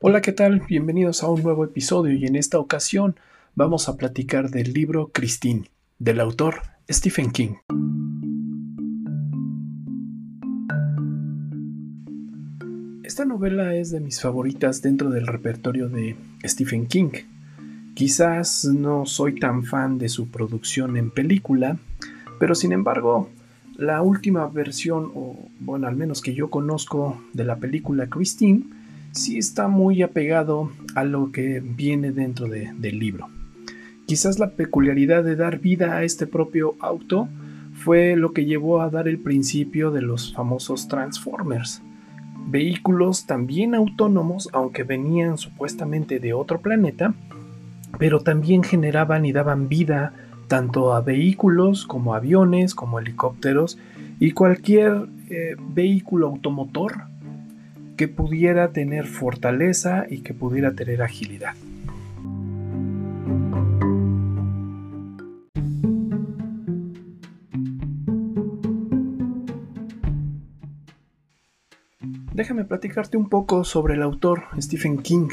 Hola, ¿qué tal? Bienvenidos a un nuevo episodio y en esta ocasión vamos a platicar del libro Christine, del autor Stephen King. Esta novela es de mis favoritas dentro del repertorio de Stephen King. Quizás no soy tan fan de su producción en película, pero sin embargo, la última versión, o bueno, al menos que yo conozco de la película Christine, sí está muy apegado a lo que viene dentro del libro. Quizás la peculiaridad de dar vida a este propio auto fue lo que llevó a dar el principio de los famosos Transformers. Vehículos también autónomos, aunque venían supuestamente de otro planeta, pero también generaban y daban vida tanto a vehículos como aviones, como helicópteros y cualquier eh, vehículo automotor que pudiera tener fortaleza y que pudiera tener agilidad. Déjame platicarte un poco sobre el autor Stephen King.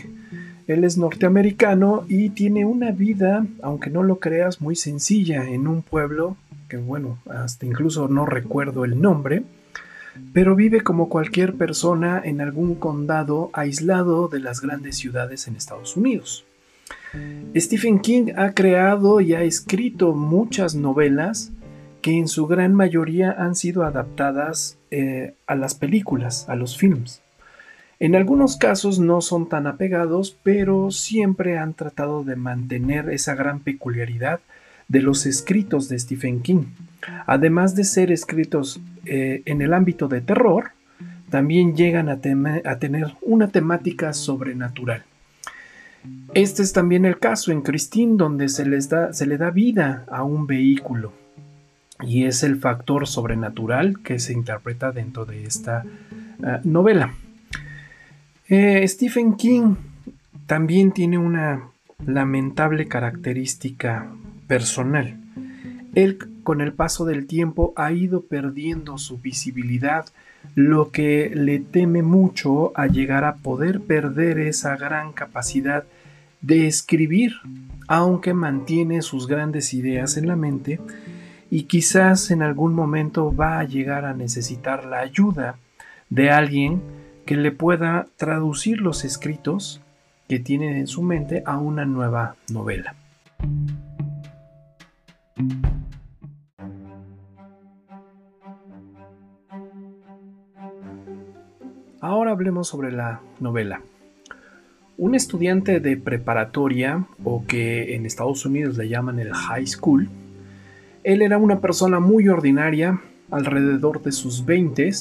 Él es norteamericano y tiene una vida, aunque no lo creas, muy sencilla en un pueblo que bueno, hasta incluso no recuerdo el nombre, pero vive como cualquier persona en algún condado aislado de las grandes ciudades en Estados Unidos. Stephen King ha creado y ha escrito muchas novelas que en su gran mayoría han sido adaptadas eh, a las películas, a los films. En algunos casos no son tan apegados, pero siempre han tratado de mantener esa gran peculiaridad de los escritos de Stephen King. Además de ser escritos eh, en el ámbito de terror, también llegan a, tener una temática sobrenatural. Este es también el caso en Christine, donde se, les da, se le da vida a un vehículo y es el factor sobrenatural que se interpreta dentro de esta eh, novela. Eh, Stephen King también tiene una lamentable característica personal. Él con el paso del tiempo ha ido perdiendo su visibilidad, lo que le teme mucho a llegar a poder perder esa gran capacidad de escribir, aunque mantiene sus grandes ideas en la mente y quizás en algún momento va a llegar a necesitar la ayuda de alguien que le pueda traducir los escritos que tiene en su mente a una nueva novela. Ahora hablemos sobre la novela. Un estudiante de preparatoria, o que en Estados Unidos le llaman el high school, él era una persona muy ordinaria, alrededor de sus 20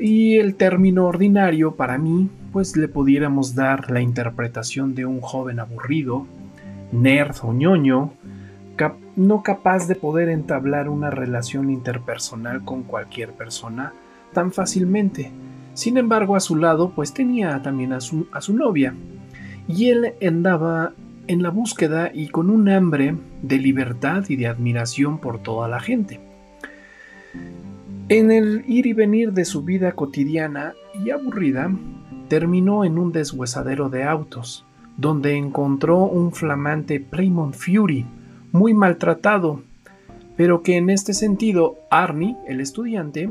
y el término ordinario para mí, pues le pudiéramos dar la interpretación de un joven aburrido, nerd o ñoño, no capaz de poder entablar una relación interpersonal con cualquier persona tan fácilmente. Sin embargo, a su lado, pues tenía también a su, a su novia. Y él andaba en la búsqueda y con un hambre de libertad y de admiración por toda la gente. En el ir y venir de su vida cotidiana y aburrida, terminó en un deshuesadero de autos, donde encontró un flamante Plymouth Fury, muy maltratado, pero que en este sentido Arnie, el estudiante,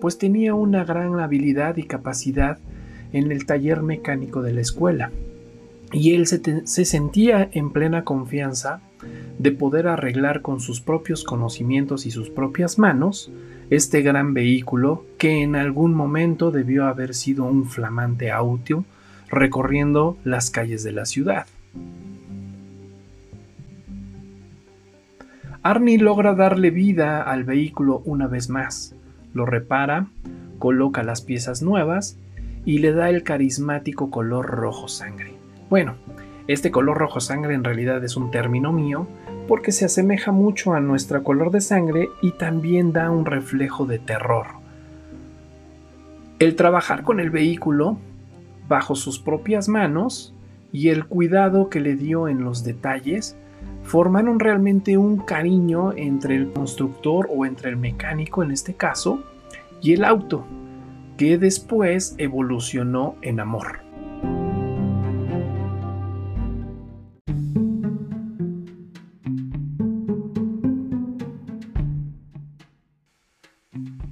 pues tenía una gran habilidad y capacidad en el taller mecánico de la escuela. Y él se, se, sentía en plena confianza de poder arreglar con sus propios conocimientos y sus propias manos este gran vehículo que en algún momento debió haber sido un flamante auto recorriendo las calles de la ciudad. Arnie logra darle vida al vehículo una vez más, lo repara, coloca las piezas nuevas y le da el carismático color rojo sangre. Bueno, este color rojo sangre en realidad es un término mío porque se asemeja mucho a nuestro color de sangre y también da un reflejo de terror. El trabajar con el vehículo bajo sus propias manos y el cuidado que le dio en los detalles formaron realmente un cariño entre el constructor o entre el mecánico en este caso y el auto, que después evolucionó en amor.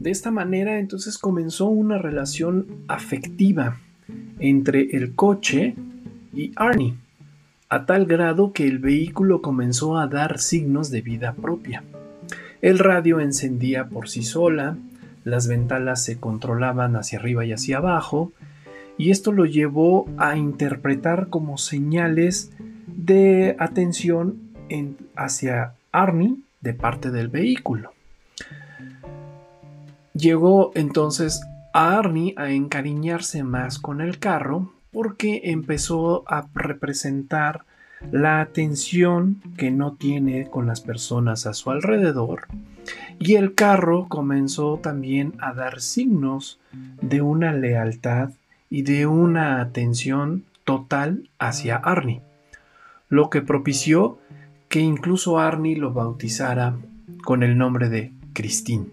De esta manera entonces comenzó una relación afectiva entre el coche y Arnie a tal grado que el vehículo comenzó a dar signos de vida propia. El radio encendía por sí sola, las ventanas se controlaban hacia arriba y hacia abajo, y esto lo llevó a interpretar como señales de atención hacia Arnie de parte del vehículo. Llegó entonces a Arnie a encariñarse más con el carro porque empezó a representar la atención que no tiene con las personas a su alrededor y el carro comenzó también a dar signos de una lealtad y de una atención total hacia Arnie, lo que propició que incluso Arnie lo bautizara con el nombre de Christine.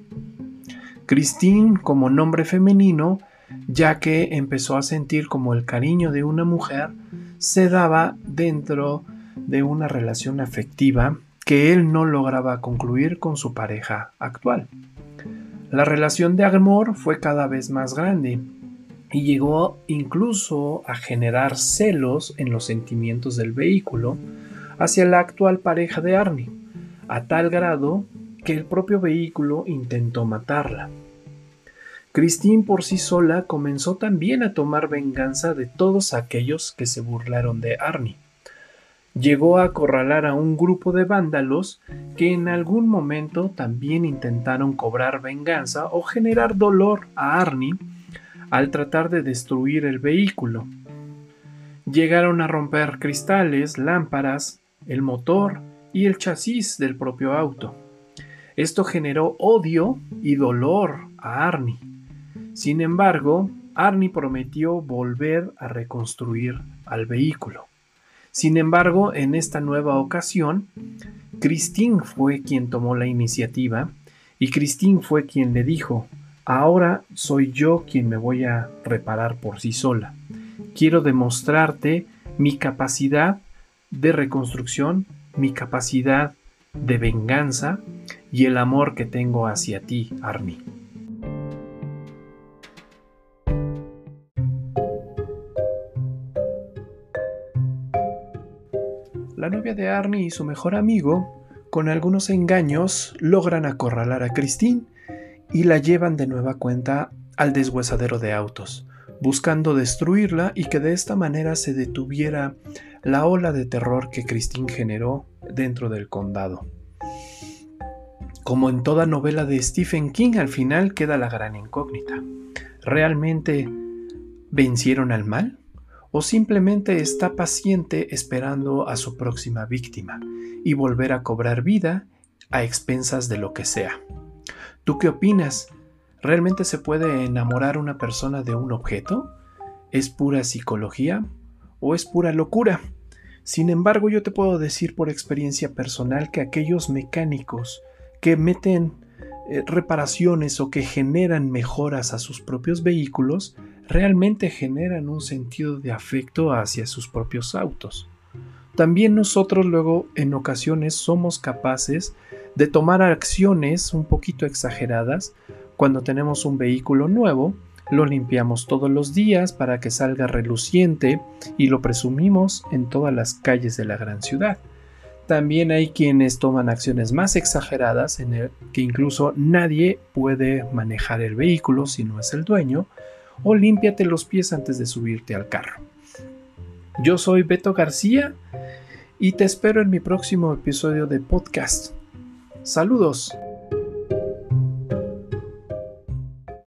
Christine como nombre femenino, ya que empezó a sentir como el cariño de una mujer se daba dentro de una relación afectiva que él no lograba concluir con su pareja actual. La relación de amor fue cada vez más grande y llegó incluso a generar celos en los sentimientos del vehículo hacia la actual pareja de Arnie, a tal grado que el propio vehículo intentó matarla. Christine por sí sola comenzó también a tomar venganza de todos aquellos que se burlaron de Arnie. Llegó a acorralar a un grupo de vándalos que en algún momento también intentaron cobrar venganza o generar dolor a Arnie al tratar de destruir el vehículo. Llegaron a romper cristales, lámparas, el motor y el chasis del propio auto. Esto generó odio y dolor a Arnie. Sin embargo, Arnie prometió volver a reconstruir al vehículo. Sin embargo, en esta nueva ocasión, Christine fue quien tomó la iniciativa y Christine fue quien le dijo, ahora soy yo quien me voy a reparar por sí sola. Quiero demostrarte mi capacidad de reconstrucción, mi capacidad de venganza y el amor que tengo hacia ti, Arnie. La novia de Arnie y su mejor amigo, con algunos engaños, logran acorralar a Christine y la llevan de nueva cuenta al deshuesadero de autos, buscando destruirla y que de esta manera se detuviera la ola de terror que Christine generó dentro del condado. Como en toda novela de Stephen King, al final queda la gran incógnita. ¿Realmente vencieron al mal? ¿O simplemente está paciente esperando a su próxima víctima y volver a cobrar vida a expensas de lo que sea? ¿Tú qué opinas? ¿Realmente se puede enamorar una persona de un objeto? ¿Es pura psicología o es pura locura? Sin embargo, yo te puedo decir por experiencia personal que aquellos mecánicos que meten eh, reparaciones o que generan mejoras a sus propios vehículos realmente generan un sentido de afecto hacia sus propios autos. También nosotros luego en ocasiones somos capaces de tomar acciones un poquito exageradas cuando tenemos un vehículo nuevo lo limpiamos todos los días para que salga reluciente y lo presumimos en todas las calles de la gran ciudad. También hay quienes toman acciones más exageradas en el que incluso nadie puede manejar el vehículo si no es el dueño, o límpiate los pies antes de subirte al carro. Yo soy Beto García y te espero en mi próximo episodio de podcast. Saludos.